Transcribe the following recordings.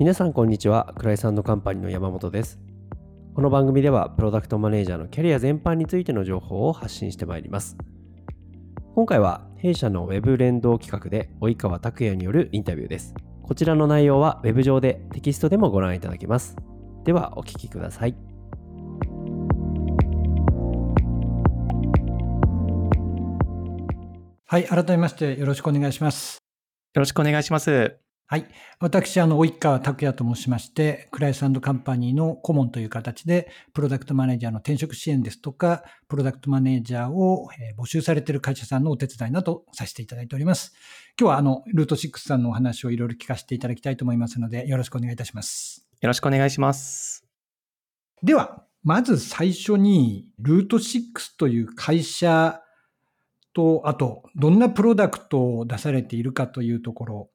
皆さんこんにちは。クライサンドカンパニーの山本です。この番組ではプロダクトマネージャーのキャリア全般についての情報を発信してまいります。今回は弊社の Web 連動企画で及川拓也によるインタビューです。こちらの内容は Web 上でテキストでもご覧いただけます。ではお聞きください。はい、改めましてよろしくお願いします。よろしくお願いします。はい。私、あの、及川拓也と申しまして、クライスカンパニーの顧問という形で、プロダクトマネージャーの転職支援ですとか、プロダクトマネージャーをえー募集されている会社さんのお手伝いなどさせていただいております。今日は、あの、ルート6さんのお話をいろいろ聞かせていただきたいと思いますので、よろしくお願いいたします。よろしくお願いします。では、まず最初に、ルート6という会社と、あと、どんなプロダクトを出されているかというところ、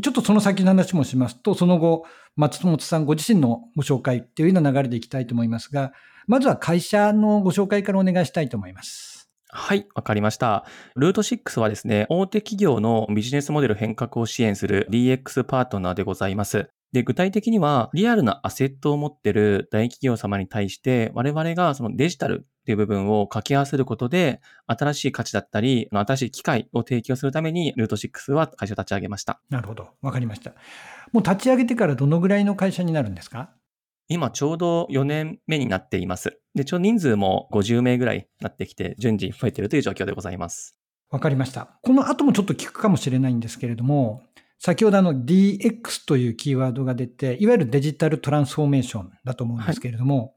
ちょっとその先の話もしますと、その後、松本さんご自身のご紹介っていうような流れでいきたいと思いますが、まずは会社のご紹介からお願いしたいと思います。はい、わかりました。ルート6はですね、大手企業のビジネスモデル変革を支援する DX パートナーでございます。で、具体的には、リアルなアセットを持ってる大企業様に対して、我々がそのデジタルっていう部分を掛け合わせることで、新しい価値だったり、新しい機会を提供するために、ルート6は会社を立ち上げました。なるほど。わかりました。もう立ち上げてからどのぐらいの会社になるんですか？今ちょうど4年目になっています。で、ちょうど人数も50名ぐらいになってきて、順次増えているという状況でございます。わかりました。この後もちょっと聞くかもしれないんですけれども、先ほどあの DX というキーワードが出て、いわゆるデジタルトランスフォーメーションだと思うんですけれども、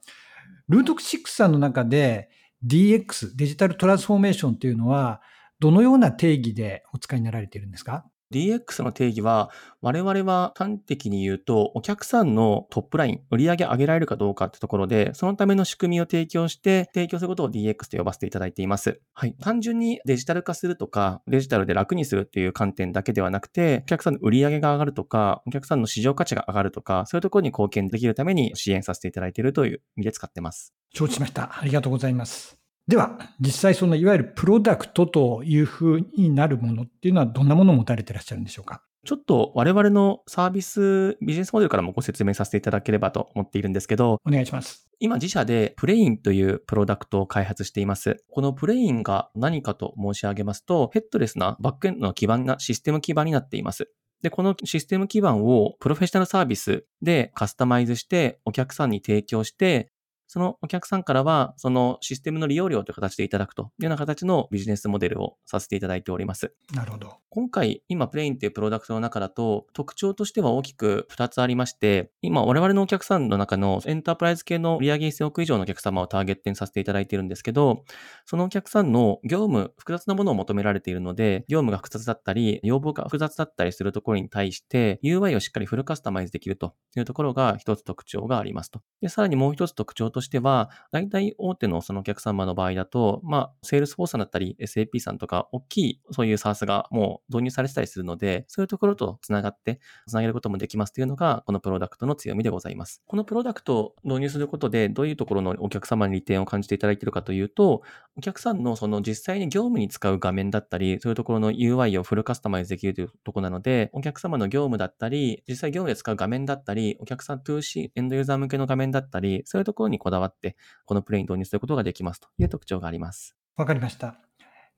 ルートク6さんの中で DX、デジタルトランスフォーメーションというのは、どのような定義でお使いになられているんですか？DX の定義は、我々は端的に言うと、お客さんのトップライン、売上上げられるかどうかってところで、そのための仕組みを提供して、提供することを DX と呼ばせていただいています。はい。単純にデジタル化するとか、デジタルで楽にするっていう観点だけではなくて、お客さんの売り上げが上がるとか、お客さんの市場価値が上がるとか、そういうところに貢献できるために支援させていただいているという意味で使ってます。承知しました。ありがとうございます。では、実際そのいわゆるプロダクトというふうになるものっていうのはどんなものを持たれていらっしゃるんでしょうか？ちょっと我々のサービス、ビジネスモデルからもご説明させていただければと思っているんですけど、お願いします。今自社でプレインというプロダクトを開発しています。このプレインが何かと申し上げますと、ヘッドレスなバックエンドの基盤なシステム基盤になっています。で、このシステム基盤をプロフェッショナルサービスでカスタマイズしてお客さんに提供して、そのお客さんからは、そのシステムの利用料という形でいただくというような形のビジネスモデルをさせていただいております。なるほど。今回、今、 Plain っていうプロダクトの中だと、特徴としては大きく2つありまして、今、我々のお客さんの中のエンタープライズ系の売上1000億以上のお客様をターゲットにさせていただいているんですけど、そのお客さんの業務、複雑なものを求められているので、業務が複雑だったり、要望が複雑だったりするところに対して、UI をしっかりフルカスタマイズできるというところが一つ特徴がありますと。で、さらにもう一つ特徴としては、大体大手のそのお客様の場合だと、まあ、 Salesforce さんだったり、SAP さんとか、大きいそういう s a ス s がもう導入されてたりするので、そういうところとつながって、つなげることもできますというのが、このプロダクトの強みでございます。このプロダクトを導入することで、どういうところのお客様に利点を感じていただいているかというと、お客さんのその実際に業務に使う画面だったり、そういうところの UI をフルカスタマイズできるというところなので、お客様の業務だったり、実際業務で使う画面だったり、お客さん 2C、エンドユーザー向けの画面だったり、そういうところにこだわって、このプレイに導入することができますという特徴があります。わかりました。いわ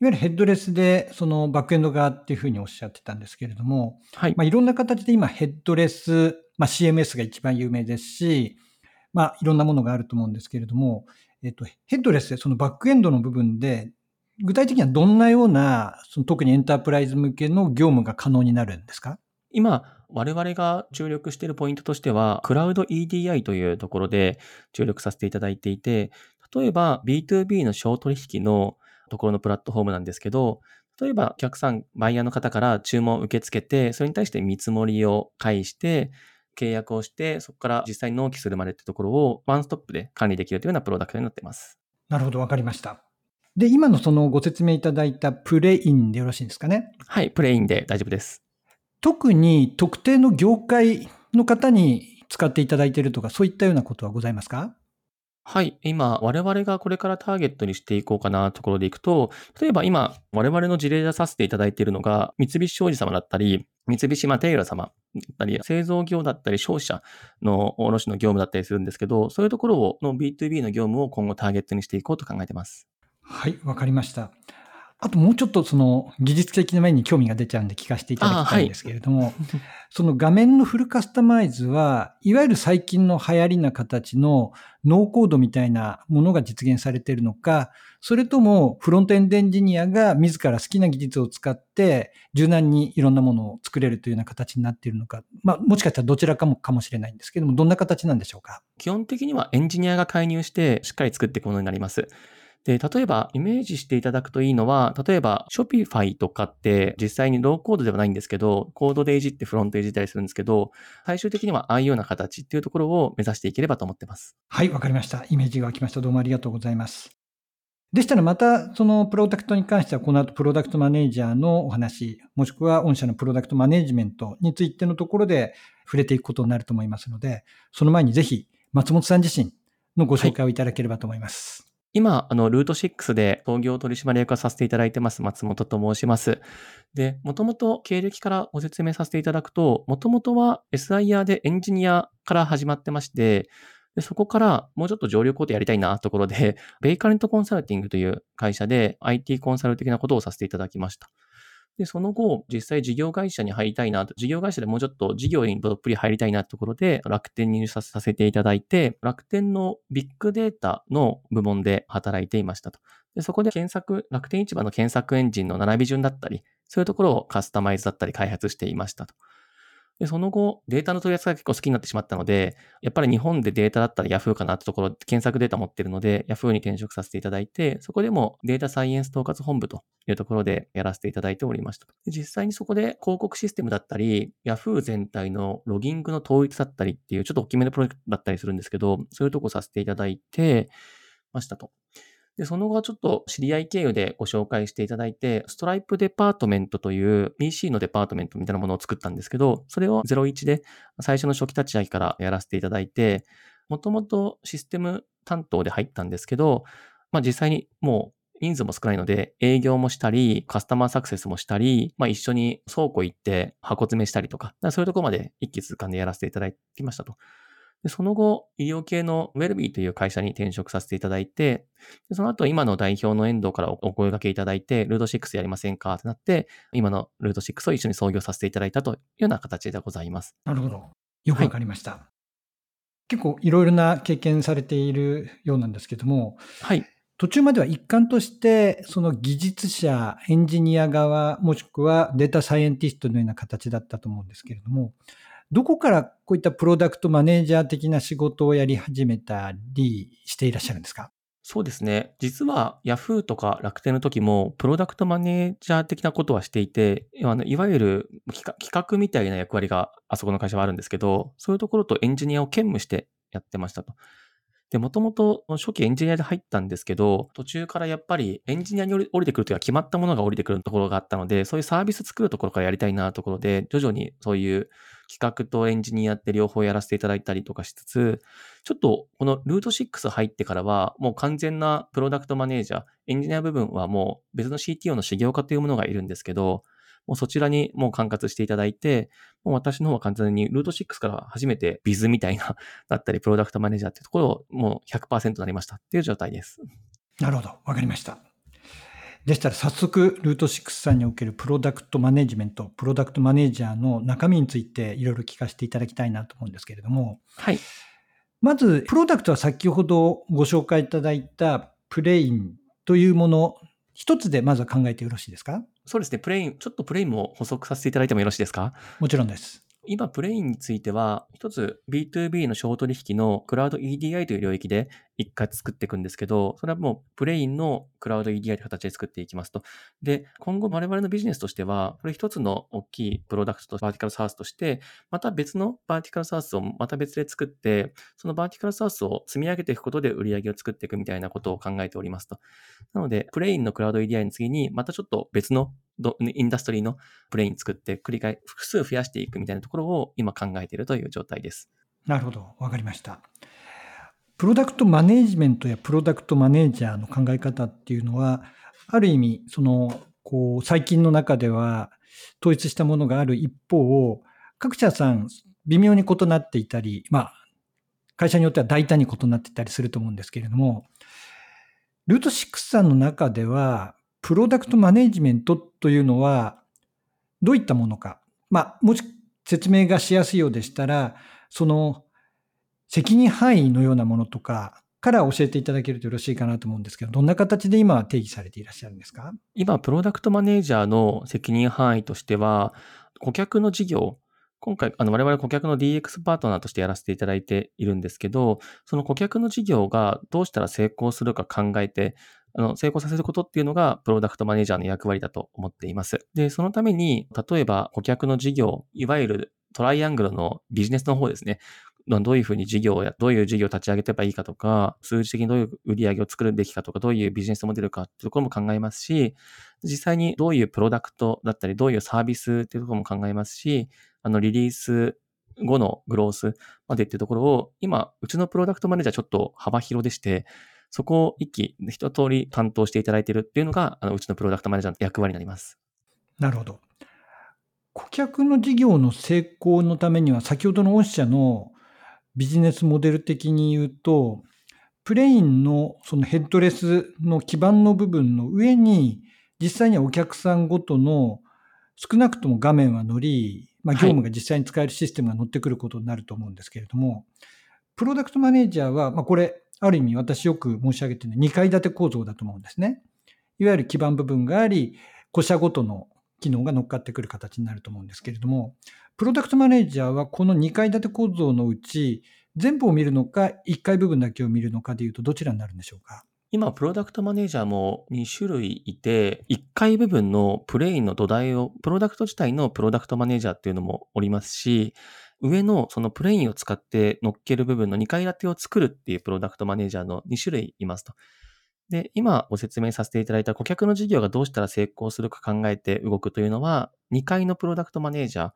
ゆるヘッドレスで、そのバックエンド側っていうふうにおっしゃってたんですけれども、はい。まあ、いろんな形で今ヘッドレス、まあ、CMS が一番有名ですし、まあ、いろんなものがあると思うんですけれども、えっと、ヘッドレスでそのバックエンドの部分で、具体的にはどんなような、その特にエンタープライズ向けの業務が可能になるんですか？今、我々が注力しているポイントとしては、クラウド EDI というところで注力させていただいていて、例えば B2B の小取引のところのプラットフォームなんですけど、例えばお客さん、バイヤーの方から注文を受け付けて、それに対して見積もりを介して、契約をして、そこから実際に納期するまでってところをワンストップで管理できるというようなプロダクトになっています。なるほど、わかりました。で、今のそのご説明いただいたプレインでよろしいんですかね？はい、プレインで大丈夫です。特に特定の業界の方に使っていただいているとか、そういったようなことはございますか？はい。今、我々がこれからターゲットにしていこうかなところでいくと、例えば今、我々の事例でさせていただいているのが、三菱商事様だったり、三菱マテイラ様だったり、製造業だったり、商社の卸の業務だったりするんですけど、そういうところをの B2B の業務を今後ターゲットにしていこうと考えてます。はい、わかりました。あともうちょっとその技術的な面に興味が出ちゃうんで聞かせていただきたいんですけれども、はい、その画面のフルカスタマイズは、いわゆる最近の流行りな形のノーコードみたいなものが実現されているのか、それともフロントエンドエンジニアが自ら好きな技術を使って柔軟にいろんなものを作れるというような形になっているのか、まあもしかしたらどちらかもかもしれないんですけども、どんな形なんでしょうか？基本的にはエンジニアが介入してしっかり作っていくものになります。で、例えば、イメージしていただくといいのは、例えば、Shopify とかって実際にローコードではないんですけど、コードでいじってフロントいじったりするんですけど、最終的にはああいうような形っていうところを目指していければと思ってます。はい、わかりました。イメージが湧きました。どうもありがとうございます。でしたらまた、そのプロダクトに関しては、この後プロダクトマネージャーのお話、もしくは御社のプロダクトマネジメントについてのところで触れていくことになると思いますので、その前にぜひ、松本さん自身のご紹介をいただければと思います。はい今、あの、ルート6で創業取締役をさせていただいてます、松本と申します。で、もともと経歴からご説明させていただくと、もともとは SIR でエンジニアから始まってまして、でそこからもうちょっと上流工程やりたいなところで、ベイカレントコンサルティングという会社で IT コンサル的なことをさせていただきました。で、その後、実際事業会社に入りたいなと、事業会社でもうちょっと事業にどっぷり入りたいなってところで、楽天に入社させていただいて、楽天のビッグデータの部門で働いていましたと。でそこで検索、楽天市場の検索エンジンの並び順だったり、そういうところをカスタマイズだったり開発していましたと。で、その後、データの取り扱いが結構好きになってしまったので、やっぱり日本でデータだったら Yahoo かなってところ、検索データ持ってるので、Yahoo に転職させていただいて、そこでもデータサイエンス統括本部というところでやらせていただいておりました。で実際にそこで広告システムだったり、Yahoo 全体のロギングの統一だったりっていう、ちょっと大きめのプロジェクトだったりするんですけど、そういうとこさせていただいてましたと。で、その後はちょっと知り合い経由でご紹介していただいて、ストライプデパートメントという PC のデパートメントみたいなものを作ったんですけど、それを01で最初の初期立ち上げからやらせていただいて、もともとシステム担当で入ったんですけど、まあ実際にもう人数も少ないので、営業もしたり、カスタマーサクセスもしたり、まあ一緒に倉庫行って箱詰めしたりとか、かそういうところまで一気通貫でやらせていただきましたと。でその後、医療系のウェルビーという会社に転職させていただいて、でその後、今の代表の遠藤からお声掛けいただいて、ルート6やりませんかってなって、今のルート6を一緒に創業させていただいたというような形でございます。なるほど。よくわかりました。はい、結構いろいろな経験されているようなんですけども、はい。途中までは一環として、その技術者、エンジニア側、もしくはデータサイエンティストのような形だったと思うんですけれども、どこからこういったプロダクトマネージャー的な仕事をやり始めたりしていらっしゃるんですか？そうですね。実は Yahoo とか楽天の時もプロダクトマネージャー的なことはしていて、あのいわゆる企画みたいな役割があそこの会社はあるんですけど、そういうところとエンジニアを兼務してやってましたと。で、もともと初期エンジニアで入ったんですけど、途中からやっぱりエンジニアに降りてくるというか決まったものが降りてくるところがあったので、そういうサービス作るところからやりたいなところで、徐々にそういう企画とエンジニアって両方やらせていただいたりとかしつつ、ちょっとこのルート6入ってからは、もう完全なプロダクトマネージャー、エンジニア部分はもう別の CTO の修行家というものがいるんですけど、もうそちらにもう管轄していただいて、もう私の方は完全にルート6から初めてビズみたいな、だったり、プロダクトマネージャーっていうところをもう100%になりましたっていう状態です。なるほど。わかりました。でしたら早速、ルート6さんにおけるプロダクトマネジメント、プロダクトマネージャーの中身についていろいろ聞かせていただきたいなと思うんですけれども、はい。まず、プロダクトは先ほどご紹介いただいたプレインというもの、一つでまずは考えてよろしいですか？そうですね。プレイン、ちょっとプレインも補足させていただいてもよろしいですか？もちろんです。今、プレインについては、一つ B2B の商取引のクラウド EDI という領域で一回作っていくんですけど、それはもうプレインのクラウド EDI という形で作っていきますと。で、今後我々のビジネスとしては、これ一つの大きいプロダクトと vertical SaaS として、また別のバーティカルサースをまた別で作って、そのバーティカルサースを積み上げていくことで売り上げを作っていくみたいなことを考えておりますと。なので、プレインのクラウド EDI の次に、またちょっと別のインダストリーのプレイン作って繰り返、複数増やしていくみたいなところを今考えているという状態です。なるほど。わかりました。プロダクトマネジメントやプロダクトマネージャーの考え方っていうのは、ある意味、その、こう、最近の中では、統一したものがある一方、各社さん微妙に異なっていたり、まあ、会社によっては大胆に異なっていたりすると思うんですけれども、ルート6さんの中では、プロダクトマネジメントというのは、どういったものか。まあ、もし説明がしやすいようでしたら、その責任範囲のようなものとかから教えていただけるとよろしいかなと思うんですけど、どんな形で今定義されていらっしゃるんですか？今、プロダクトマネージャーの責任範囲としては、顧客の事業、今回、あの、我々顧客の DX パートナーとしてやらせていただいているんですけど、その顧客の事業がどうしたら成功するか考えて、あの、成功させることっていうのが、プロダクトマネージャーの役割だと思っています。で、そのために、例えば、顧客の事業、いわゆるトライアングルのビジネスの方ですね。どういうふうに事業をや、どういう事業を立ち上げてばいいかとか、数字的にどういう売り上げを作るべきかとか、どういうビジネスモデルかっていうところも考えますし、実際にどういうプロダクトだったり、どういうサービスっていうところも考えますし、あの、リリース後のグロースまでっていうところを、今、うちのプロダクトマネージャーちょっと幅広でして、そこを一気、一通り担当していただいているっていうのが、あのうちのプロダクトマネージャーの役割になります。なるほど。顧客の事業の成功のためには、先ほどの御社のビジネスモデル的に言うと、プレインのそのヘッドレスの基盤の部分の上に、実際にはお客さんごとの少なくとも画面は乗り、まあ、業務が実際に使えるシステムが乗ってくることになると思うんですけれども、はい、プロダクトマネージャーは、まあ、これ、ある意味私よく申し上げてる2階建て構造だと思うんですね。いわゆる基盤部分があり、個社ごとの機能が乗っかってくる形になると思うんですけれども、プロダクトマネージャーはこの2階建て構造のうち、全部を見るのか、1階部分だけを見るのかでいうと、どちらになるんでしょうか？今、プロダクトマネージャーも2種類いて、1階部分のプレインの土台を、プロダクト自体のプロダクトマネージャーっていうのもおりますし、上のそのプレインを使って乗っける部分の2階建てを作るっていうプロダクトマネージャーの2種類いますと。で、今ご説明させていただいた顧客の事業がどうしたら成功するか考えて動くというのは、2階のプロダクトマネージャーに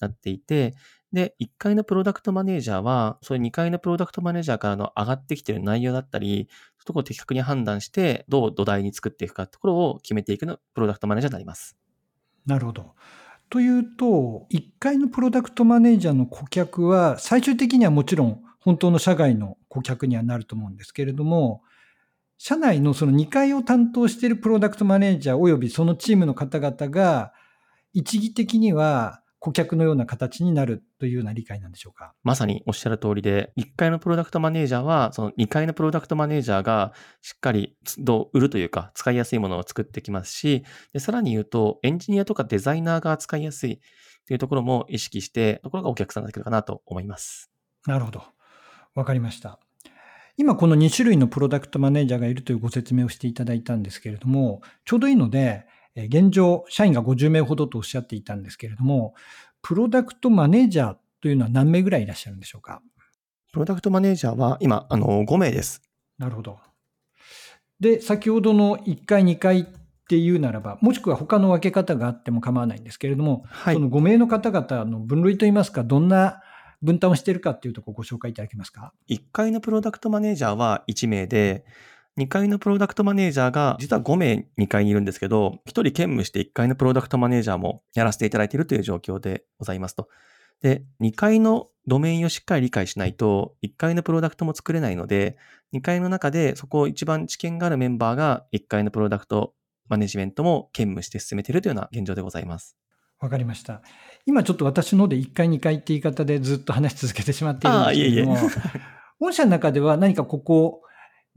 なっていて、で、1階のプロダクトマネージャーは、そういう2階のプロダクトマネージャーからの上がってきている内容だったり、そこを的確に判断して、どう土台に作っていくかってところを決めていくのプロダクトマネージャーになります。なるほど。というと、1階のプロダクトマネージャーの顧客は、最終的にはもちろん本当の社外の顧客にはなると思うんですけれども、社内のその2階を担当しているプロダクトマネージャー及びそのチームの方々が、一義的には顧客のような形になるというような理解なんでしょうか？まさにおっしゃる通りで、1階のプロダクトマネージャーは、その2階のプロダクトマネージャーがしっかりどう売るというか、使いやすいものを作ってきますし、でさらに言うと、エンジニアとかデザイナーが使いやすいというところも意識して、ところがお客さんだけかなと思います。なるほど。わかりました。今この2種類のプロダクトマネージャーがいるというご説明をしていただいたんですけれども、ちょうどいいので、現状、社員が50名ほどとおっしゃっていたんですけれども、プロダクトマネージャーというのは何名ぐらいいらっしゃるんでしょうか？プロダクトマネージャーは今、あの、5名です。なるほど。で、先ほどの1回、2回っていうならば、もしくは他の分け方があっても構わないんですけれども、はい、その5名の方々の分類といいますか、どんな分担をしているかっていうところをご紹介いただけますか ?1 階のプロダクトマネージャーは1名で、2階のプロダクトマネージャーが実は5名2階にいるんですけど、1人兼務して1階のプロダクトマネージャーもやらせていただいているという状況でございますと。で、2階のドメインをしっかり理解しないと、1階のプロダクトも作れないので、2階の中でそこを一番知見があるメンバーが1階のプロダクトマネジメントも兼務して進めているというような現状でございます。わかりました。今ちょっと私ので1階、2階って言い方でずっと話し続けてしまっているんですけれども、いえいえ御社の中では何かここ、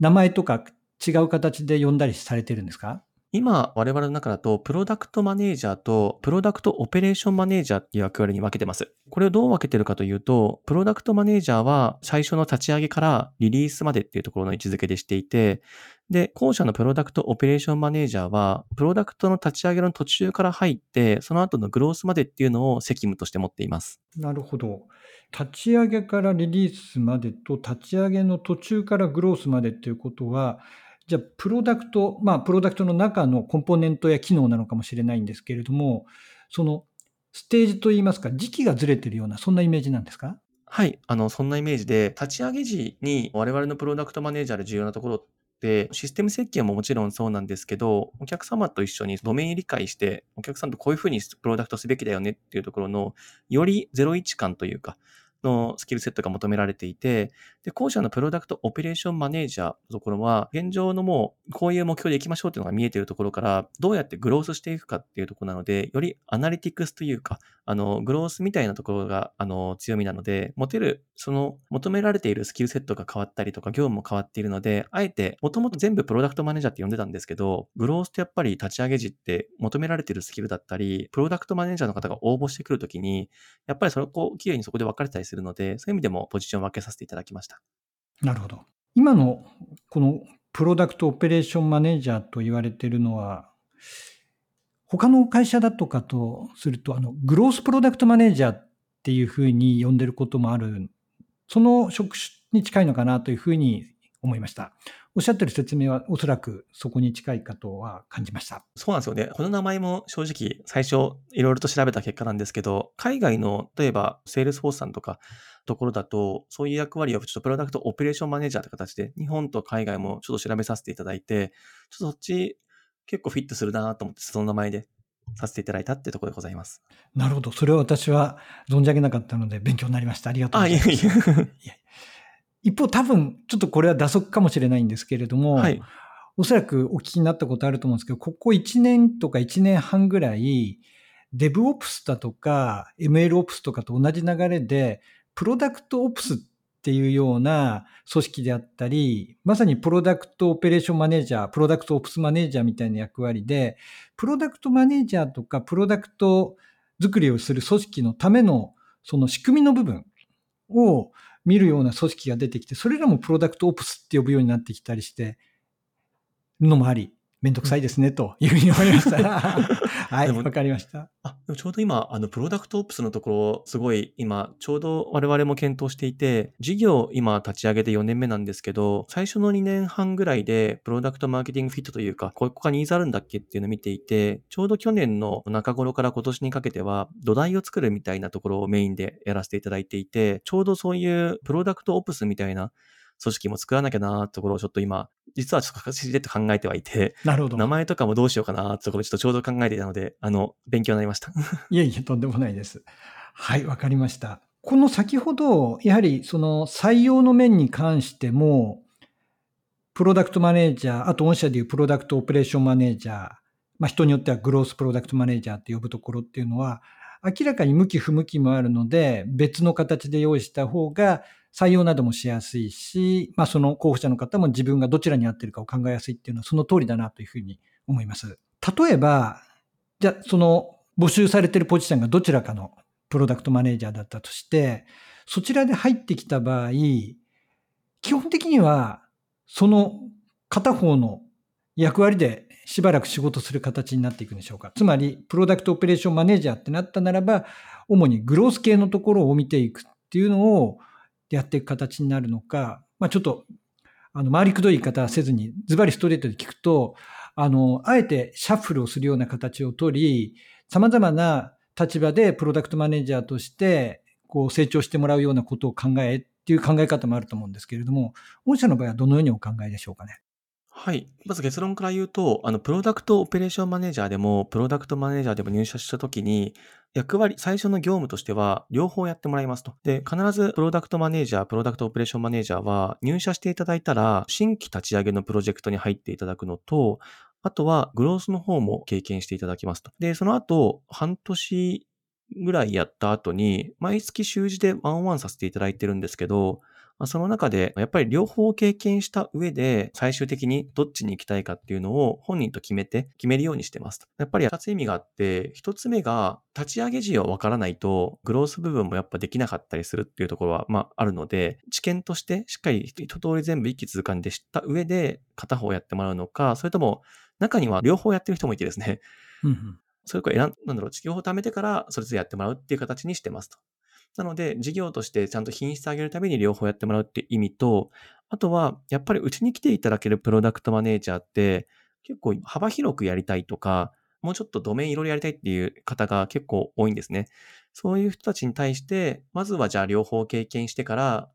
名前とか違う形で呼んだりされてるんですか？今、我々の中だと、プロダクトマネージャーと、プロダクトオペレーションマネージャーっていう役割に分けてます。これをどう分けてるかというと、プロダクトマネージャーは、最初の立ち上げからリリースまでっていうところの位置づけでしていて、で、後者のプロダクトオペレーションマネージャーは、プロダクトの立ち上げの途中から入って、その後のグロースまでっていうのを責務として持っています。なるほど。立ち上げからリリースまでと、立ち上げの途中からグロースまでっていうことは、じゃあ、プロダクト、まあ、プロダクトの中のコンポーネントや機能なのかもしれないんですけれども、そのステージといいますか、時期がずれてるような、そんなイメージなんですか？はい、あの、そんなイメージで、立ち上げ時に我々のプロダクトマネージャーで重要なところでシステム設計ももちろんそうなんですけど、お客様と一緒にドメイン理解して、お客さんとこういうふうにプロダクトすべきだよねっていうところの、より01感というか、のスキルセットが求められていて、で、後者のプロダクトオペレーションマネージャーのところは、現状のもう、こういう目標でいきましょうっていうのが見えているところから、どうやってグロースしていくかっていうところなので、よりアナリティクスというか、あの、グロースみたいなところが、あの、強みなので、持てる、その、求められているスキルセットが変わったりとか、業務も変わっているので、あえて、もともと全部プロダクトマネージャーって呼んでたんですけど、グロースってやっぱり立ち上げ時って求められているスキルだったり、プロダクトマネージャーの方が応募してくるときに、やっぱりそれをこう、綺麗にそこで分かれたりするするので、そういう意味でもポジション分けさせていただきました。なるほど。今のこのプロダクトオペレーションマネージャーと言われているのは、他の会社だとかとすると、あの、グロースプロダクトマネージャーっていうふうに呼んでることもある、その職種に近いのかなというふうに思いました。おっしゃってる説明はおそらくそこに近いかとは感じました。そうなんですよね。この名前も正直最初いろいろと調べた結果なんですけど、海外の例えばセールスフォースさんとかところだと、そういう役割をちょっとプロダクトオペレーションマネージャーって形で日本と海外もちょっと調べさせていただいて、ちょっとそっち結構フィットするなと思ってその名前でさせていただいたってところでございます。なるほど。それは私は存じ上げなかったので勉強になりました。ありがとうございます。あ、いえいえ。一方、多分、ちょっとこれは蛇足かもしれないんですけれども、はい、おそらくお聞きになったことあると思うんですけど、ここ1年とか1年半ぐらい、DevOps だとか MLOps とかと同じ流れで、プロダクトオプスっていうような組織であったり、まさにプロダクトオペレーションマネージャー、プロダクトオプスマネージャーみたいな役割で、プロダクトマネージャーとかプロダクト作りをする組織のためのその仕組みの部分を見るような組織が出てきて、それらもプロダクトオプスって呼ぶようになってきたりしてるのもあり、めんどくさいですね、というふうに思いました。はい、わかりました。でもちょうど今、あの、プロダクトオプスのところ、すごい今、ちょうど我々も検討していて、事業今立ち上げて4年目なんですけど、最初の2年半ぐらいで、プロダクトマーケティングフィットというか、ここがニーズあるんだっけっていうのを見ていて、ちょうど去年の中頃から今年にかけては、土台を作るみたいなところをメインでやらせていただいていて、ちょうどそういうプロダクトオプスみたいな組織も作らなきゃなーところをちょっと今、実はちょっと形でと考えてはいて、なるほど。名前とかもどうしようかなってところちょっとちょうど考えていたので、あの、勉強になりました。いえいえ、とんでもないです。はい、わかりました。この先ほど、やはりその採用の面に関しても、プロダクトマネージャー、あと御社でいうプロダクトオペレーションマネージャー、まあ、人によってはグロースプロダクトマネージャーって呼ぶところっていうのは、明らかに向き不向きもあるので、別の形で用意した方が採用などもしやすいし、まあ、その候補者の方も自分がどちらに合ってるかを考えやすいっていうのはその通りだなというふうに思います。例えば、じゃあその募集されてるポジションがどちらかのプロダクトマネージャーだったとして、そちらで入ってきた場合、基本的にはその片方の役割でしばらく仕事する形になっていくんでしょうか。つまり、プロダクトオペレーションマネージャーってなったならば、主にグロース系のところを見ていくっていうのをやっていく形になるのか、まあ、ちょっと、あの、回りくどい言い方はせずに、ズバリストレートで聞くと、あの、あえてシャッフルをするような形をとり、さまざまな立場でプロダクトマネージャーとして、こう、成長してもらうようなことを考えっていう考え方もあると思うんですけれども、御社の場合はどのようにお考えでしょうかね？はい。まず結論から言うと、あの、プロダクトオペレーションマネージャーでも、プロダクトマネージャーでも入社したときに、役割、最初の業務としては、両方やってもらいますと。で、必ずプロダクトマネージャー、プロダクトオペレーションマネージャーは、入社していただいたら、新規立ち上げのプロジェクトに入っていただくのと、あとは、グロースの方も経験していただきますと。で、その後、半年ぐらいやった後に、毎月週次でワンワンさせていただいてるんですけど、まあ、その中で、やっぱり両方経験した上で、最終的にどっちに行きたいかっていうのを本人と決めて、決めるようにしてます。やっぱり二つ意味があって、一つ目が、立ち上げ時をわからないと、グロース部分もやっぱできなかったりするっていうところは、まあ、あるので、知見としてしっかり一通り全部一気通貫で知った上で、片方やってもらうのか、それとも、中には両方やってる人もいてですね、うんうんそれから選ん、だろう、両方貯めてから、それぞれやってもらうっていう形にしてますと。なので、事業としてちゃんと品質上げるために両方やってもらうって意味と、あとは、やっぱりうちに来ていただけるプロダクトマネージャーって、結構幅広くやりたいとか、もうちょっとドメインいろいろやりたいっていう方が結構多いんですね。そういう人たちに対して、まずはじゃあ両方経験してから、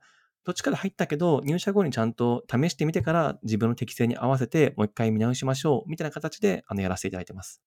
どっちかで入ったけど、入社後にちゃんと試してみてから自分の適性に合わせてもう一回見直しましょうみたいな形であのやらせていただいてます。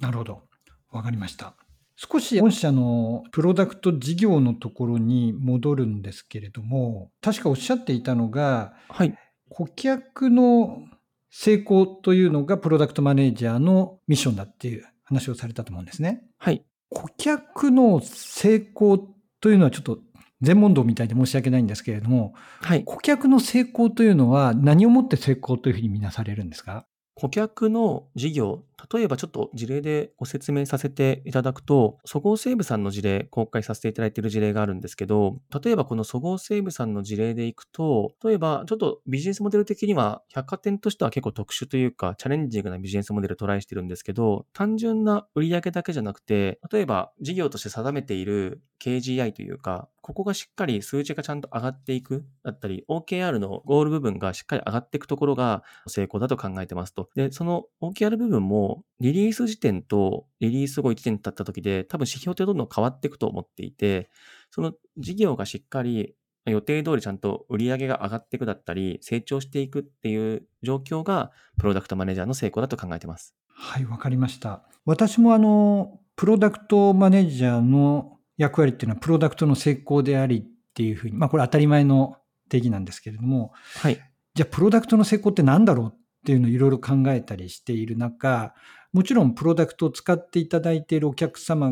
なるほど。わかりました。少し御社のプロダクト事業のところに戻るんですけれども、確かおっしゃっていたのが、はい。顧客の成功というのがプロダクトマネージャーのミッションだっていう話をされたと思うんですね。はい。顧客の成功というのはちょっと全問答みたいで申し訳ないんですけれども、はい。顧客の成功というのは何をもって成功というふうに見なされるんですか？顧客の事業、例えばちょっと事例でご説明させていただくと、そごう・西武さんの事例、公開させていただいている事例があるんですけど、例えばこのそごう・西武さんの事例でいくと、例えばちょっとビジネスモデル的には百貨店としては結構特殊というか、チャレンジングなビジネスモデルをトライしてるんですけど、単純な売上だけじゃなくて、例えば事業として定めている KGI というか、ここがしっかり数値がちゃんと上がっていくだったり、OKR のゴール部分がしっかり上がっていくところが成功だと考えてますと。で、その OKR 部分もリリース時点とリリース後1年経った時で多分指標ってどんどん変わっていくと思っていて、その事業がしっかり予定通りちゃんと売り上げが上がっていくだったり、成長していくっていう状況がプロダクトマネージャーの成功だと考えてます。はい、わかりました。私もあの、プロダクトマネージャーの役割っていうのはプロダクトの成功でありっていうふうに、まあこれ当たり前の定義なんですけれども、はい。じゃあプロダクトの成功って何だろうっっていうのをいろいろ考えたりしている中、もちろんプロダクトを使っていただいているお客様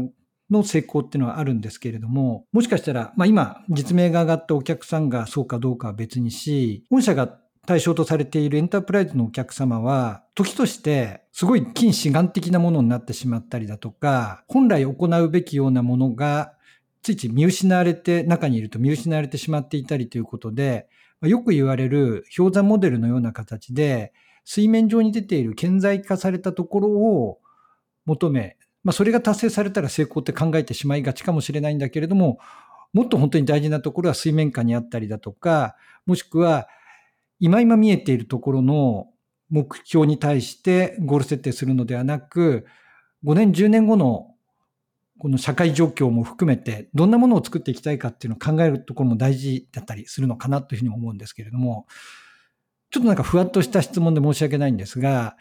の成功っていうのはあるんですけれども、もしかしたら、まあ今、実名が上がったお客さんがそうかどうかは別にし、御社が対象とされているエンタープライズのお客様は、時としてすごい近視眼的なものになってしまったりだとか、本来行うべきようなものが、ついつい見失われて、中にいると見失われてしまっていたりということで、よく言われる氷山モデルのような形で、水面上に出ている顕在化されたところを求め、まあ、それが達成されたら成功って考えてしまいがちかもしれないんだけれども、もっと本当に大事なところは水面下にあったりだとか、もしくは今今見えているところの目標に対してゴール設定するのではなく、5年、10年後のこの社会状況も含めて、どんなものを作っていきたいかっていうのを考えるところも大事だったりするのかなというふうに思うんですけれども、ちょっとなんかふわっとした質問で申し訳ないんですが、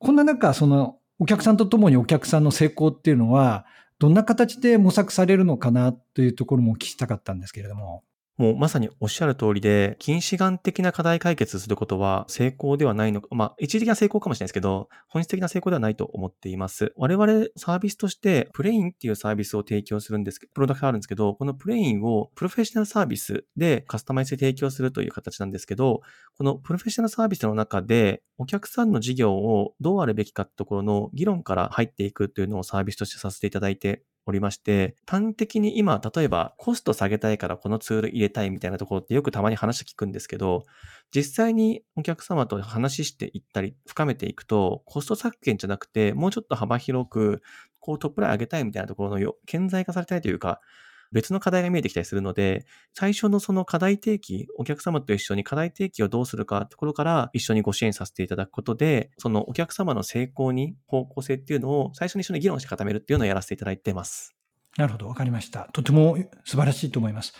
こんな中、そのお客さんと共にお客さんの成功っていうのは、どんな形で模索されるのかなというところもお聞きしたかったんですけれども。もうまさにおっしゃる通りで、近視眼的な課題解決することは成功ではないのか、まあ一時的な成功かもしれないですけど、本質的な成功ではないと思っています。我々サービスとしてプレインっていうサービスを提供するんですけど、プロダクトあるんですけど、このプレインをプロフェッショナルサービスでカスタマイズで提供するという形なんですけど、このプロフェッショナルサービスの中でお客さんの事業をどうあるべきかってところの議論から入っていくというのをサービスとしてさせていただいておりまして、端的に今、例えばコスト下げたいからこのツール入れたいみたいなところってよくたまに話聞くんですけど、実際にお客様と話していったり、深めていくと、コスト削減じゃなくて、もうちょっと幅広く、こうトップライン上げたいみたいなところの顕在化されたいというか、別の課題が見えてきたりするので、最初のその課題提起、お客様と一緒に課題提起をどうするかところから一緒にご支援させていただくことで、そのお客様の成功に方向性っていうのを最初に一緒に議論して固めるっていうのをやらせていただいてます。なるほど、わかりました。とても素晴らしいと思います。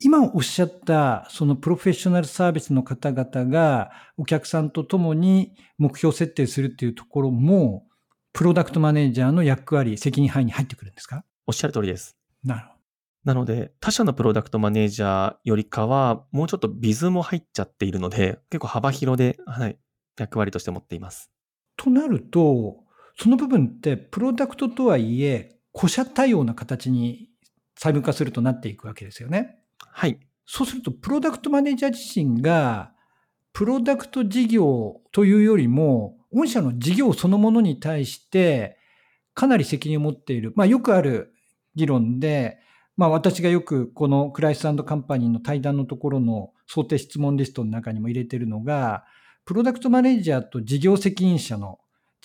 今おっしゃった、そのプロフェッショナルサービスの方々がお客さんと共に目標設定するっていうところも、プロダクトマネージャーの役割、責任範囲に入ってくるんですか？おっしゃる通りです。なるほど。なので、他社のプロダクトマネージャーよりかは、もうちょっとビズも入っちゃっているので、結構幅広で、はい、役割として持っています。となると、その部分ってプロダクトとはいえ、個社対応な形に細分化するとなっていくわけですよね。はい。そうすると、プロダクトマネージャー自身が、プロダクト事業というよりも、御社の事業そのものに対して、かなり責任を持っている。まあ、よくある議論で、まあ、私がよくこのクライスカンパニーの対談のところの想定質問リストの中にも入れているのが、プロダクトマネージャーと事業責任者の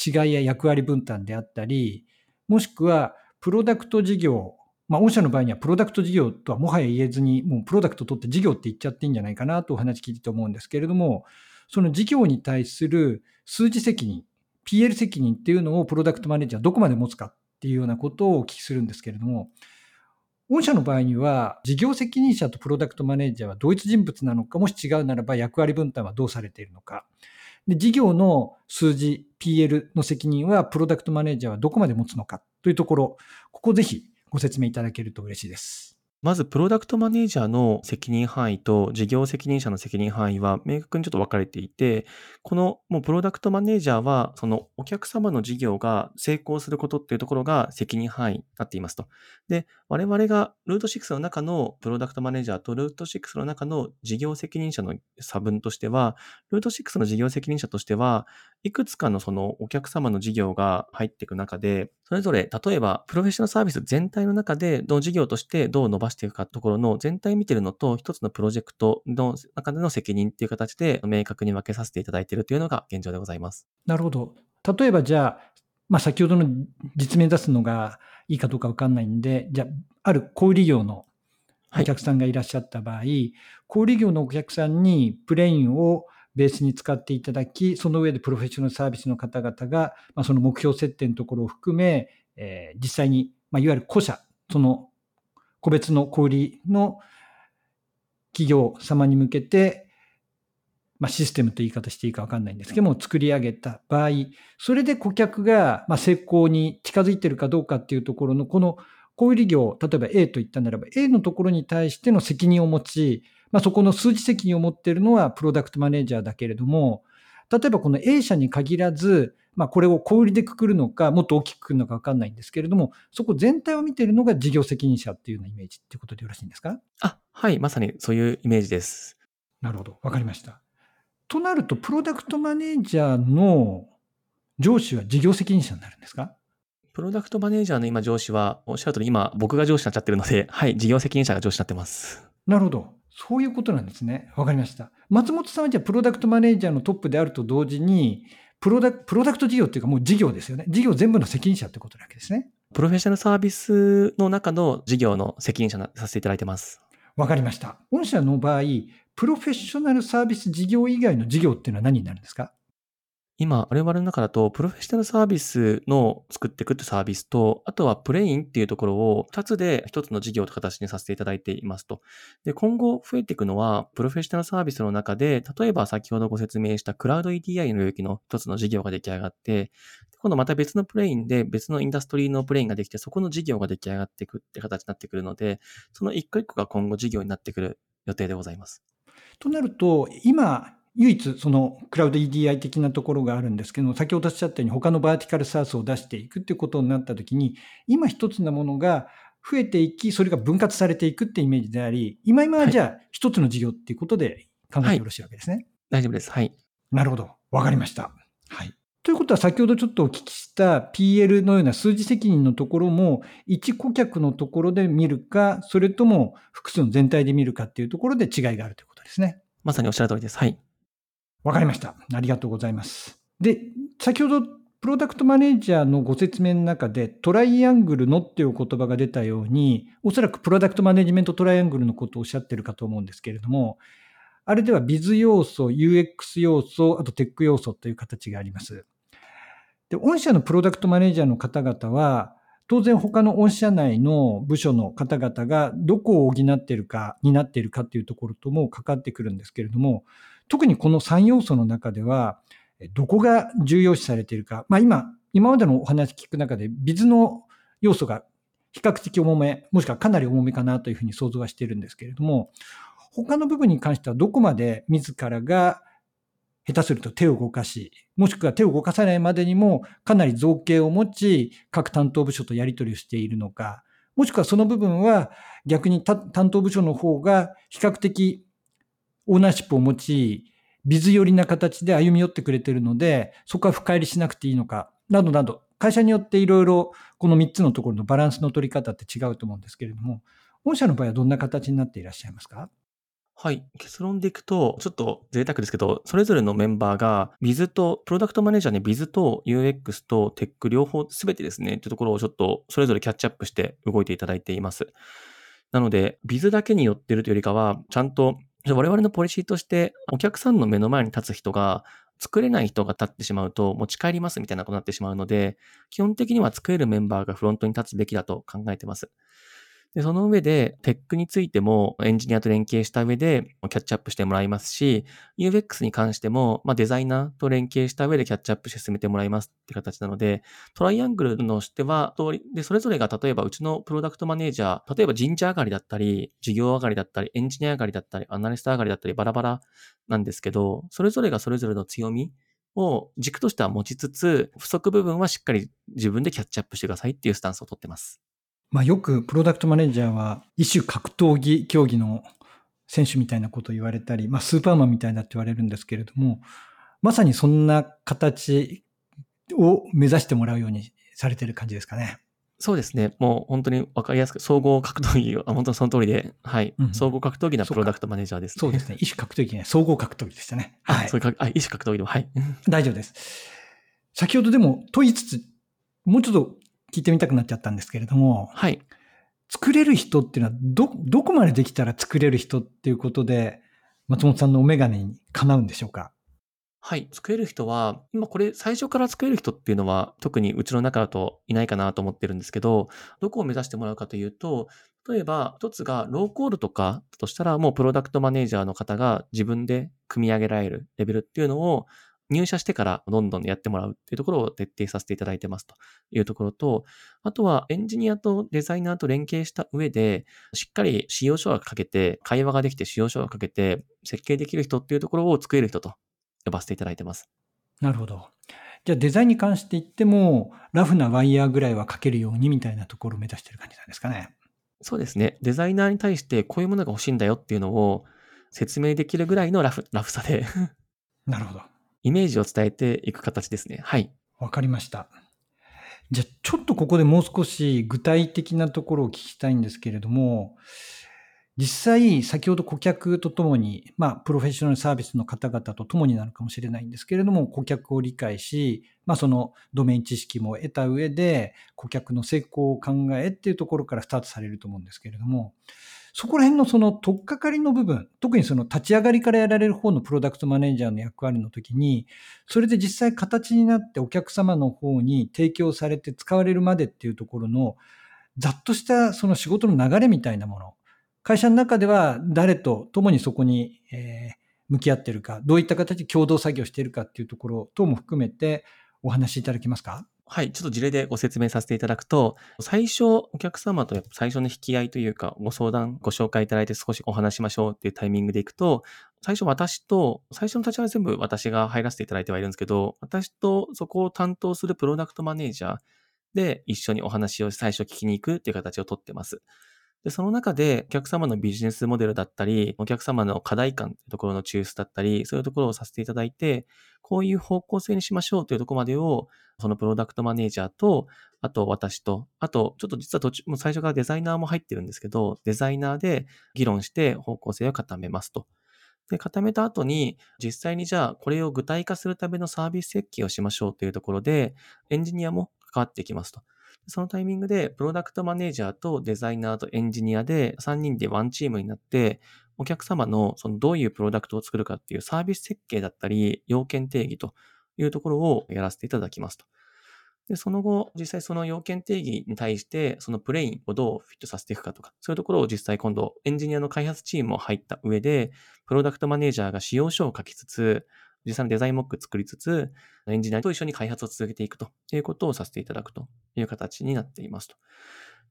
違いや役割分担であったり、もしくは、プロダクト事業、まあ、御社の場合にはプロダクト事業とはもはや言えずに、もうプロダクト取って事業って言っちゃっていいんじゃないかなとお話聞いてて思うんですけれども、その事業に対する数字責任、PL 責任っていうのをプロダクトマネージャーどこまで持つかっていうようなことをお聞きするんですけれども、御社の場合には、事業責任者とプロダクトマネージャーは同一人物なのか、もし違うならば役割分担はどうされているのか。で事業の数字、PL の責任はプロダクトマネージャーはどこまで持つのかというところ、ここぜひご説明いただけると嬉しいです。まず、プロダクトマネージャーの責任範囲と事業責任者の責任範囲は明確にちょっと分かれていて、このもうプロダクトマネージャーは、そのお客様の事業が成功することっていうところが責任範囲になっていますと。で、我々がルート6の中のプロダクトマネージャーとルート6の中の事業責任者の差分としては、ルート6の事業責任者としては、いくつかのそのお客様の事業が入っていく中で、それぞれ例えばプロフェッショナルサービス全体の中でどの事業としてどう伸ばしていくかところの全体見てるのと一つのプロジェクトの中での責任っていう形で明確に分けさせていただいているというのが現状でございます。なるほど。例えばじゃあ、まあ、先ほどの実名出すのがいいかどうかわかんないんで、じゃあ、ある小売業のお客さんがいらっしゃった場合、はい、小売業のお客さんにプレインをベースに使っていただき、その上でプロフェッショナルサービスの方々が、まあ、その目標設定のところを含め、えー、実際に、まあ、いわゆる個社、その個別の小売の企業様に向けて、まあ、システムと言い方していいか分かんないんですけども、作り上げた場合、それで顧客がま成功に近づいているかどうかっていうところの、この小売業、例えば A と言ったならば、A のところに対しての責任を持ち、まあ、そこの数字責任を持っているのはプロダクトマネージャーだけれども、例えばこの A 社に限らず、まあ、これを小売りでくくるのか、もっと大きくくるのか分かんないんですけれども、そこ全体を見ているのが事業責任者っていうようなイメージっていうことでよろしいんですか？あ、はい、まさにそういうイメージです。なるほど、分かりました。となると、プロダクトマネージャーの上司は事業責任者になるんですか？プロダクトマネージャーの今上司は、おっしゃる通り今僕が上司になっちゃってるので、はい、事業責任者が上司になってます。なるほど。そういうことなんですね。わかりました。松本さんはじゃあ、プロダクトマネージャーのトップであると同時に、プロダクト事業っていうかもう事業ですよね。事業全部の責任者ってことなわけですね。プロフェッショナルサービスの中の事業の責任者させていただいてます。わかりました。御社の場合、プロフェッショナルサービス事業以外の事業っていうのは何になるんですか？今、我々の中だと、プロフェッショナルサービスの作っていくってサービスと、あとはプレインっていうところを2つで1つの事業と形にさせていただいていますと。で、今後増えていくのは、プロフェッショナルサービスの中で、例えば先ほどご説明したクラウド EDI の領域の1つの事業が出来上がって、今度また別のプレインで別のインダストリーのプレインができて、そこの事業が出来上がっていくって形になってくるので、その一個一個が今後事業になってくる予定でございます。となると、今、唯一そのクラウド EDI 的なところがあるんですけども、先ほどおっしゃったように他のバーティカル SaaS を出していくっていうことになったときに、今一つのものが増えていき、それが分割されていくってイメージであり、今今はじゃあ一つの事業っていうことで考えてよろしいわけですね。はい、大丈夫です。はい。なるほど。わかりました。はい。ということは先ほどちょっとお聞きした PL のような数字責任のところも、一顧客のところで見るか、それとも複数の全体で見るかっていうところで違いがあるということですね。まさにおっしゃる通りです。はい。わかりました。ありがとうございます。で、先ほどプロダクトマネージャーのご説明の中でトライアングルのっていう言葉が出たように、おそらくプロダクトマネジメントトライアングルのことをおっしゃってるかと思うんですけれども、あれではビズ要素、UX 要素、あとテック要素という形があります。で、御社のプロダクトマネージャーの方々は、当然他の御社内の部署の方々がどこを補っているか、担っているかっていうところともかかってくるんですけれども、特にこの3要素の中では、どこが重要視されているか、まあ、今、今までのお話聞く中で、ビズの要素が比較的重め、もしくはかなり重めかなというふうに想像はしているんですけれども、他の部分に関してはどこまで自らが下手すると手を動かし、もしくは手を動かさないまでにもかなり造形を持ち、各担当部署とやり取りをしているのか、もしくはその部分は逆に担当部署の方が比較的オーナーシップを持ち、ビズ寄りな形で歩み寄ってくれているので、そこは深入りしなくていいのか、などなど、会社によっていろいろこの3つのところのバランスの取り方って違うと思うんですけれども、御社の場合はどんな形になっていらっしゃいますか？はい。結論でいくと、ちょっと贅沢ですけど、それぞれのメンバーが、ビズと、プロダクトマネージャーにビズと UX とテック両方すべてですね、というところをちょっとそれぞれキャッチアップして動いていただいています。なので、ビズだけによってるというよりかは、ちゃんと我々のポリシーとして、お客さんの目の前に立つ人が、作れない人が立ってしまうと持ち帰りますみたいなことになってしまうので、基本的には作れるメンバーがフロントに立つべきだと考えてます。で、その上で、テックについてもエンジニアと連携した上でキャッチアップしてもらいますし、UX に関しても、まあ、デザイナーと連携した上でキャッチアップして進めてもらいますって形なので、トライアングルのしては、で、それぞれが例えばうちのプロダクトマネージャー、例えば人事上がりだったり、事業上がりだったり、エンジニア上がりだったり、アナリスト上がりだったり、バラバラなんですけど、それぞれがそれぞれの強みを軸としては持ちつつ、不足部分はしっかり自分でキャッチアップしてくださいっていうスタンスをとってます。まあ、よくプロダクトマネージャーは一種格闘技競技の選手みたいなことを言われたり、まあ、スーパーマンみたいだって言われるんですけれども、まさにそんな形を目指してもらうようにされてる感じですかね。そうですね。もう本当に分かりやすく、総合格闘技、本当にその通りで、はい。うん、総合格闘技なプロダクトマネージャーです、ね、そうですね。一種格闘技ね、総合格闘技でしたね。はい。そういうあ、一種格闘技でも、はい。大丈夫です。先ほどでも問いつつ、もうちょっと聞いてみたくなっちゃったんですけれども、はい。作れる人っていうのは、ど、どこまでできたら作れる人っていうことで、松本さんのお眼鏡にかなうんでしょうか？はい。作れる人は、今これ最初から作れる人っていうのは特にうちの中だといないかなと思ってるんですけど、どこを目指してもらうかというと、例えば一つがローコードとかとしたらもうプロダクトマネージャーの方が自分で組み上げられるレベルっていうのを入社してからどんどんやってもらうっていうところを徹底させていただいてますというところと、あとはエンジニアとデザイナーと連携した上で、しっかり使用書が書けて、会話ができて使用書が書けて、設計できる人っていうところを作れる人と呼ばせていただいてます。なるほど。じゃあデザインに関して言っても、ラフなワイヤーぐらいは書けるようにみたいなところを目指してる感じなんですかね。そうですね。デザイナーに対してこういうものが欲しいんだよっていうのを説明できるぐらいのラフラフさでなるほど。イメージを伝えていく形ですね。はい。わかりました。じゃあ、ちょっとここでもう少し具体的なところを聞きたいんですけれども、実際、先ほど顧客とともに、まあ、プロフェッショナルサービスの方々とともになるかもしれないんですけれども、顧客を理解し、まあ、そのドメイン知識も得た上で、顧客の成功を考えっていうところからスタートされると思うんですけれども、そこら辺のその取っかかりの部分、特にその立ち上がりからやられる方のプロダクトマネージャーの役割の時に、それで実際形になってお客様の方に提供されて使われるまでっていうところの、ざっとしたその仕事の流れみたいなもの、会社の中では誰と共にそこに、え向き合ってるか、どういった形で共同作業しているかっていうところ等も含めてお話しいただけますか？はい、ちょっと事例でご説明させていただくと、最初、お客様と最初の引き合いというか、ご相談、ご紹介いただいて少しお話しましょうっていうタイミングでいくと、最初私と、最初の立ち上げ全部私が入らせていただいてはいるんですけど、私とそこを担当するプロダクトマネージャーで一緒にお話を最初聞きに行くっていう形をとってます。で、その中でお客様のビジネスモデルだったり、お客様の課題感っていうところの抽出だったり、そういうところをさせていただいて、こういう方向性にしましょうというところまでを、そのプロダクトマネージャーと、あと私と、あと、ちょっと実は途中、もう最初からデザイナーも入ってるんですけど、デザイナーで議論して方向性を固めますと。で、固めた後に、実際にじゃあ、これを具体化するためのサービス設計をしましょうというところで、エンジニアも関わっていきますと。そのタイミングで、プロダクトマネージャーとデザイナーとエンジニアで3人でワンチームになって、お客様のそのどういうプロダクトを作るかっていうサービス設計だったり、要件定義というところをやらせていただきますと。で、その後、実際その要件定義に対して、そのプレインをどうフィットさせていくかとか、そういうところを実際今度、エンジニアの開発チームも入った上で、プロダクトマネージャーが使用書を書きつつ、実際のデザインモック作りつつ、エンジニアと一緒に開発を続けていくということをさせていただくという形になっていますと。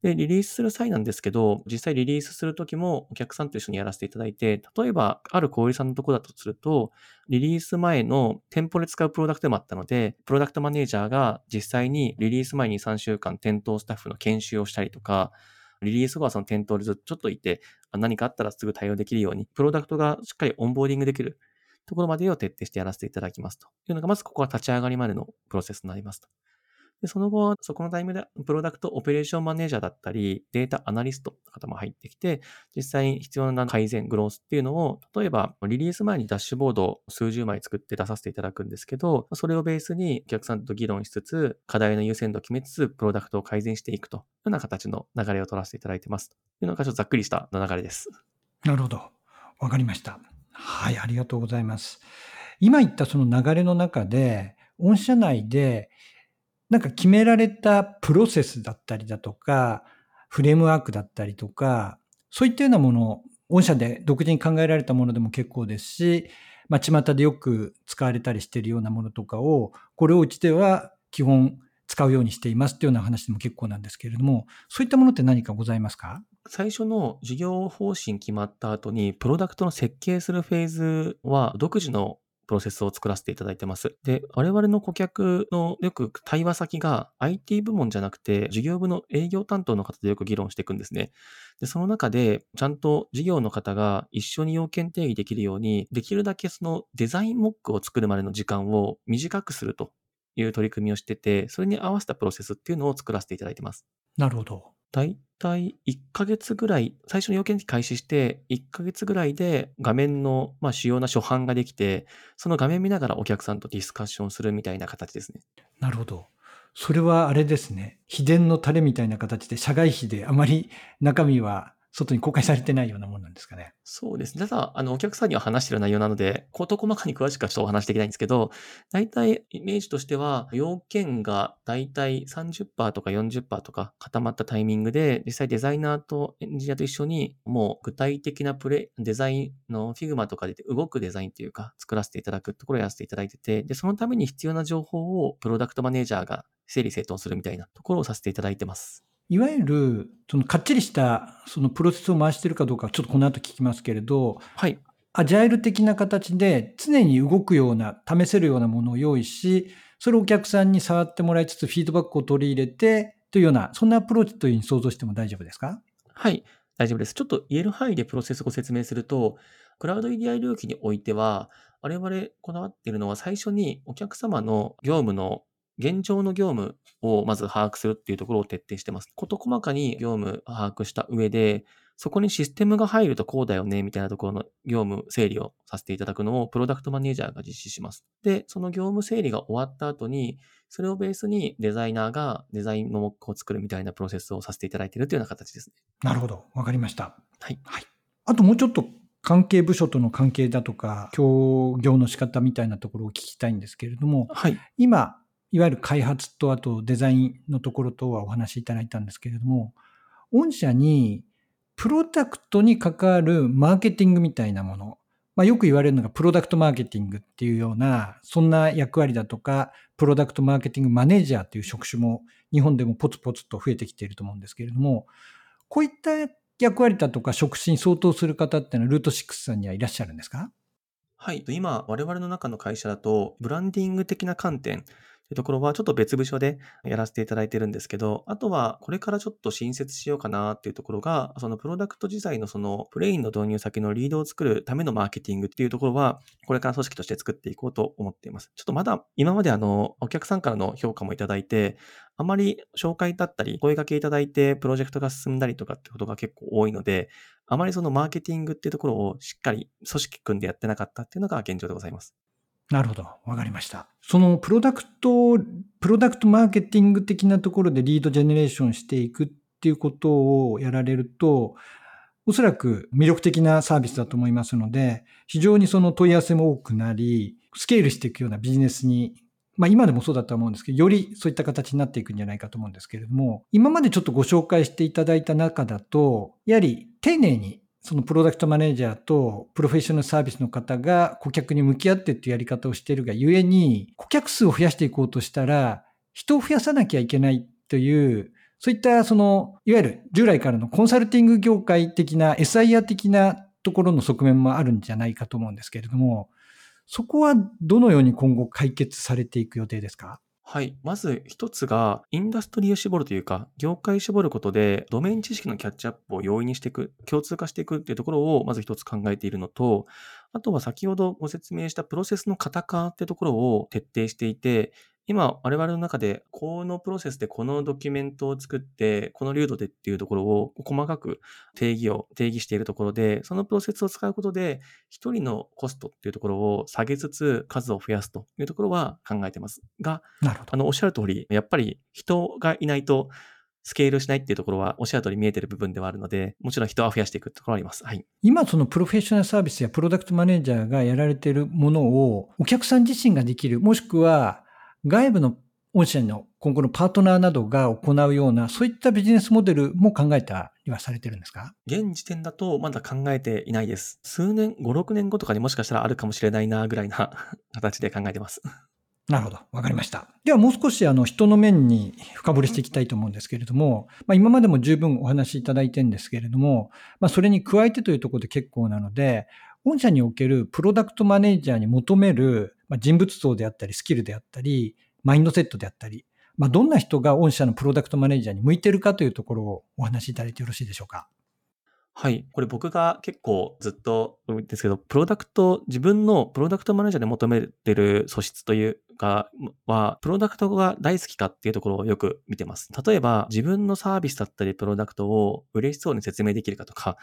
で、リリースする際なんですけど、実際リリースするときもお客さんと一緒にやらせていただいて、例えば、ある小売さんのとこだとすると、リリース前の店舗で使うプロダクトでもあったので、プロダクトマネージャーが実際にリリース前に3週間店頭スタッフの研修をしたりとか、リリース後はその店頭でずっとちょっといて、何かあったらすぐ対応できるように、プロダクトがしっかりオンボーディングできるところまでを徹底してやらせていただきますというのが、まずここは立ち上がりまでのプロセスになりますと。で、その後、そこのタイムで、プロダクトオペレーションマネージャーだったり、データアナリストの方も入ってきて、実際に必要な改善、グロースっていうのを、例えば、リリース前にダッシュボードを数十枚作って出させていただくんですけど、それをベースにお客さんと議論しつつ、課題の優先度を決めつつ、プロダクトを改善していくというような形の流れを取らせていただいてます。というのがちょっとざっくりした流れです。なるほど。わかりました。はい、ありがとうございます。今言ったその流れの中で、御社内でなんか決められたプロセスだったりだとか、フレームワークだったりとか、そういったようなもの、御社で独自に考えられたものでも結構ですし、まあ、巷でよく使われたりしているようなものとかを、これをうちでは基本使うようにしていますっていうような話でも結構なんですけれども、そういったものって何かございますか？最初の事業方針決まった後に、プロダクトの設計するフェーズは独自のプロセスを作らせていただいてます。で、我々の顧客のよく対話先が IT 部門じゃなくて、事業部の営業担当の方でよく議論していくんですね。で、その中で、ちゃんと事業の方が一緒に要件定義できるように、できるだけそのデザインモックを作るまでの時間を短くするという取り組みをしてて、それに合わせたプロセスっていうのを作らせていただいてます。なるほど。大体1ヶ月ぐらい、最初の要件開始して、1ヶ月ぐらいで画面の、まあ、主要な初版ができて、その画面見ながらお客さんとディスカッションするみたいな形ですね。なるほど。それはあれですね。秘伝のタレみたいな形で、社外秘であまり中身は外に公開されてないようなものなんですかね。そうですね。ただ、あの、お客さんには話してる内容なので、事細かに詳しくはちょっとお話できないんですけど、大体イメージとしては、要件が大体30%とか40%とか固まったタイミングで、実際デザイナーとエンジニアと一緒に、もう具体的なプレ、デザインの Figma とかで動くデザインというか、作らせていただくところをやらせていただいてて、で、そのために必要な情報をプロダクトマネージャーが整理整頓するみたいなところをさせていただいてます。いわゆる、そのかっちりしたそのプロセスを回してるかどうか、ちょっとこの後聞きますけれど、はい。アジャイル的な形で常に動くような、試せるようなものを用意し、それをお客さんに触ってもらいつつ、フィードバックを取り入れて、というような、そんなアプローチというふうに想像しても大丈夫ですか？はい、大丈夫です。ちょっと言える範囲でプロセスをご説明すると、クラウド EDI 領域においては、我々こだわっているのは最初にお客様の業務の現状の業務をまず把握するっていうところを徹底してます。事細かに業務把握した上で、そこにシステムが入るとこうだよね、みたいなところの業務整理をさせていただくのをプロダクトマネージャーが実施します。で、その業務整理が終わった後に、それをベースにデザイナーがデザインのモックを作るみたいなプロセスをさせていただいているというような形ですね。なるほど。わかりました。はい。はい。あともうちょっと関係部署との関係だとか、協業の仕方みたいなところを聞きたいんですけれども、はい。今、いわゆる開発とあとデザインのところとはお話しいただいたんですけれども、御社にプロダクトに関わるマーケティングみたいなもの、まあ、よく言われるのがプロダクトマーケティングっていうような、そんな役割だとか、プロダクトマーケティングマネージャーという職種も日本でもポツポツと増えてきていると思うんですけれども、こういった役割だとか職種に相当する方っていうのはルート6さんにはいらっしゃるんですか？はい。今、我々の中の会社だと、ブランディング的な観点、いうところはちょっと別部署でやらせていただいてるんですけど、あとはこれからちょっと新設しようかなっていうところが、そのプロダクト自体のそのプレインの導入先のリードを作るためのマーケティングっていうところは、これから組織として作っていこうと思っています。ちょっとまだ今まであの、お客さんからの評価もいただいて、あまり紹介だったり、声掛けいただいて、プロジェクトが進んだりとかってことが結構多いので、あまりそのマーケティングっていうところをしっかり組織組んでやってなかったっていうのが現状でございます。なるほど。わかりました。そのプロダクト、プロダクトマーケティング的なところでリードジェネレーションしていくっていうことをやられると、おそらく魅力的なサービスだと思いますので、非常にその問い合わせも多くなり、スケールしていくようなビジネスに、まあ今でもそうだとは思うんですけど、よりそういった形になっていくんじゃないかと思うんですけれども、今までちょっとご紹介していただいた中だと、やはり丁寧にそのプロダクトマネージャーとプロフェッショナルサービスの方が顧客に向き合ってっていうやり方をしているがゆえに、顧客数を増やしていこうとしたら、人を増やさなきゃいけないという、そういったその、いわゆる従来からのコンサルティング業界的な SIR 的なところの側面もあるんじゃないかと思うんですけれども、そこはどのように今後解決されていく予定ですか？はい。まず一つが、インダストリーを絞るというか、業界絞ることで、ドメイン知識のキャッチアップを容易にしていく、共通化していくっていうところを、まず一つ考えているのと、あとは先ほどご説明したプロセスの型化ってところを徹底していて、今、我々の中で、このプロセスでこのドキュメントを作って、この流度でっていうところを細かく定義を、定義しているところで、そのプロセスを使うことで、一人のコストっていうところを下げつつ、数を増やすというところは考えてます。が。あの、おっしゃる通り、やっぱり人がいないと、スケールしないっていうところは、おっしゃる通り見えてる部分ではあるので、もちろん人は増やしていくところはあります。はい。今、そのプロフェッショナルサービスやプロダクトマネージャーがやられているものを、お客さん自身ができる、もしくは外部の御社の今後のパートナーなどが行うような、そういったビジネスモデルも考えたりはされてるんですか？現時点だとまだ考えていないです。数年、5、6年後とかにもしかしたらあるかもしれないなぐらいな形で考えてます。なるほど。わかりました。ではもう少しあの人の面に深掘りしていきたいと思うんですけれども、まあ、今までも十分お話しいただいてんですけれども、まあ、それに加えてというところで結構なので、御社におけるプロダクトマネージャーに求める人物像であったり、スキルであったり、マインドセットであったり、まあ、どんな人が御社のプロダクトマネージャーに向いてるかというところをお話しいただいてよろしいでしょうか？はい。これ僕が結構ずっとですけど、プロダクト、自分のプロダクトマネージャーで求めてる素質というか、は、プロダクトが大好きかっていうところをよく見てます。例えば、自分のサービスだったりプロダクトを嬉しそうに説明できるかとか、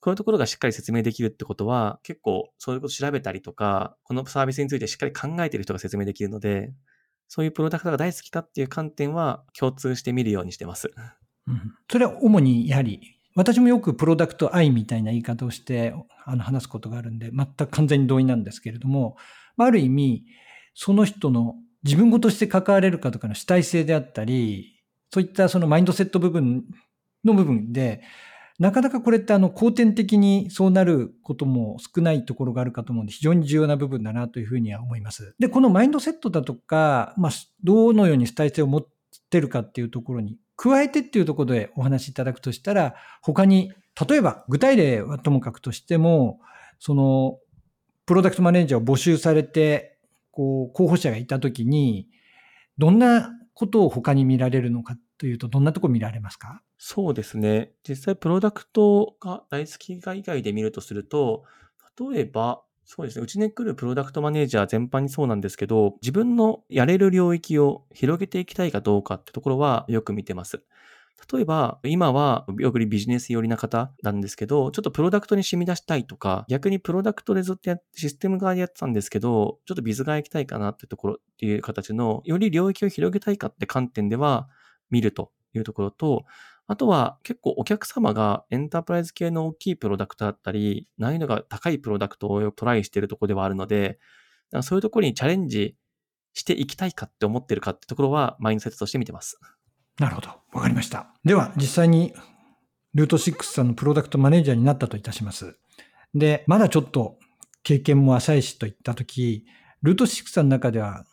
こういうところがしっかり説明できるってことは、結構そういうこと調べたりとか、このサービスについてしっかり考えてる人が説明できるので、そういうプロダクトが大好きかっていう観点は共通して見るようにしてます。うん、それは主にやはり私もよくプロダクト愛みたいな言い方をしてあの話すことがあるんで、全く完全に同意なんですけれども、ある意味、その人の自分ごとして関われるかとかの主体性であったり、そういったそのマインドセット部分の部分で、なかなかこれってあの後天的にそうなることも少ないところがあるかと思うんで、非常に重要な部分だなというふうには思います。で、このマインドセットだとか、まあ、どのように主体性を持ってるかっていうところに加えてっていうところでお話しいただくとしたら、他に、例えば具体例はともかくとしても、その、プロダクトマネージャーを募集されて、こう、候補者がいたときに、どんなことを他に見られるのかというと、どんなとこ見られますか？そうですね。実際プロダクトが大好き以外で見るとすると、例えば、そうですね。うちに来るプロダクトマネージャー全般にそうなんですけど、自分のやれる領域を広げていきたいかどうかってところはよく見てます。例えば、今はよくビジネス寄りな方なんですけど、ちょっとプロダクトに染み出したいとか、逆にプロダクトでずっとや、システム側でやってたんですけど、ちょっとビズ側行きたいかなってところっていう形の、より領域を広げたいかって観点では見るというところと、あとは結構お客様がエンタープライズ系の大きいプロダクトだったり、難易度が高いプロダクトをトライしているところではあるので、そういうところにチャレンジしていきたいかって思ってるかってところはマインドセットとして見てます。なるほど。わかりました。では、実際にルート6さんのプロダクトマネージャーになったといたします。で、まだちょっと経験も浅いしといったとき、ルート6さんの中では、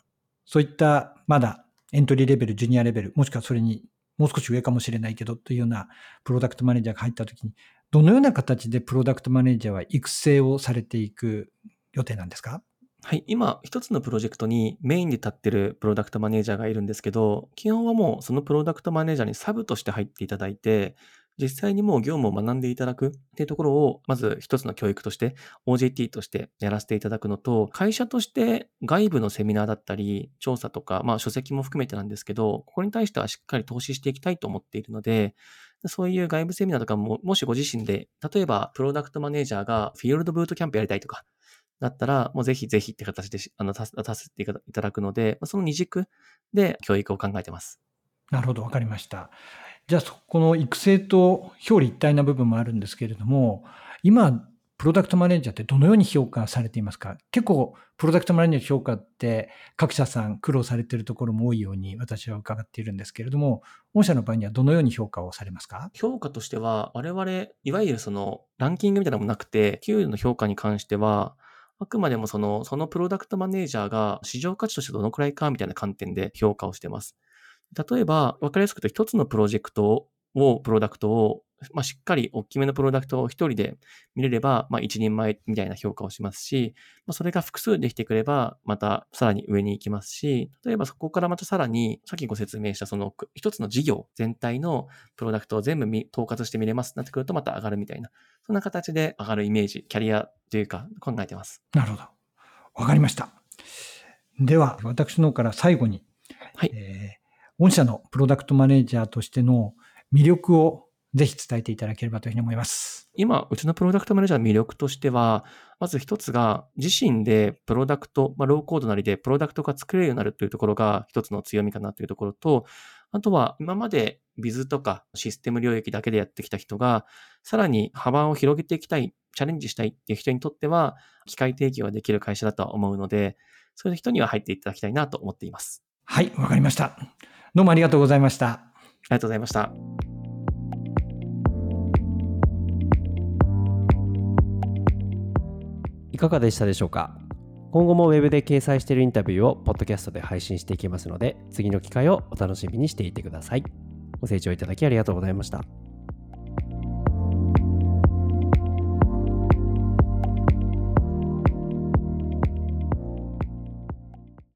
そういったまだエントリーレベル、ジュニアレベル、もしくはそれにもう少し上かもしれないけどというようなプロダクトマネージャーが入った時に、どのような形でプロダクトマネージャーは育成をされていく予定なんですか？はい。今、一つのプロジェクトにメインで立ってるプロダクトマネージャーがいるんですけど、基本はもうそのプロダクトマネージャーにサブとして入っていただいて、実際にもう業務を学んでいただくっていうところを、まず一つの教育として、OJT としてやらせていただくのと、会社として外部のセミナーだったり、調査とか、まあ書籍も含めてなんですけど、ここに対してはしっかり投資していきたいと思っているので、そういう外部セミナーとかも、もしご自身で、例えばプロダクトマネージャーがフィールドブートキャンプやりたいとか、だったら、もうぜひぜひって形であの出させていただくので、その二軸で教育を考えてます。なるほど、わかりました。じゃあ、この育成と表裏一体な部分もあるんですけれども、今、プロダクトマネージャーってどのように評価されていますか？結構、プロダクトマネージャー評価って各社さん苦労されているところも多いように私は伺っているんですけれども、御社の場合にはどのように評価をされますか？評価としては、我々、いわゆるそのランキングみたいなのもなくて、給与の評価に関しては、あくまでもその、そのプロダクトマネージャーが市場価値としてどのくらいかみたいな観点で評価をしてます。例えば、わかりやすく言うと一つのプロジェクトを、プロダクトを、まあ、しっかり大きめのプロダクトを一人で見れれば、まあ、一人前みたいな評価をしますし、まあ、それが複数できてくれば、またさらに上に行きますし、例えばそこからまたさらに、さっきご説明したその一つの事業全体のプロダクトを全部統括して見れますってなってくるとまた上がるみたいな、そんな形で上がるイメージ、キャリアというか考えてます。なるほど。わかりました。では、私の方から最後に、はい。えー御社のプロダクトマネージャーとしての魅力をぜひ伝えていただければというふうに思います。今、うちのプロダクトマネージャーの魅力としては、まず一つが、自身でプロダクト、まあ、ローコードなりでプロダクトが作れるようになるというところが一つの強みかなというところと、あとは今までビズとかシステム領域だけでやってきた人が、さらに幅を広げていきたい、チャレンジしたいっていう人にとっては、機会提供ができる会社だとは思うので、そういう人には入っていただきたいなと思っています。はい、わかりました。どうもありがとうございました。ありがとうございました。いかがでしたでしょうか？今後もウェブで掲載しているインタビューをポッドキャストで配信していきますので次の機会をお楽しみにしていてくださいご清聴いただきありがとうございました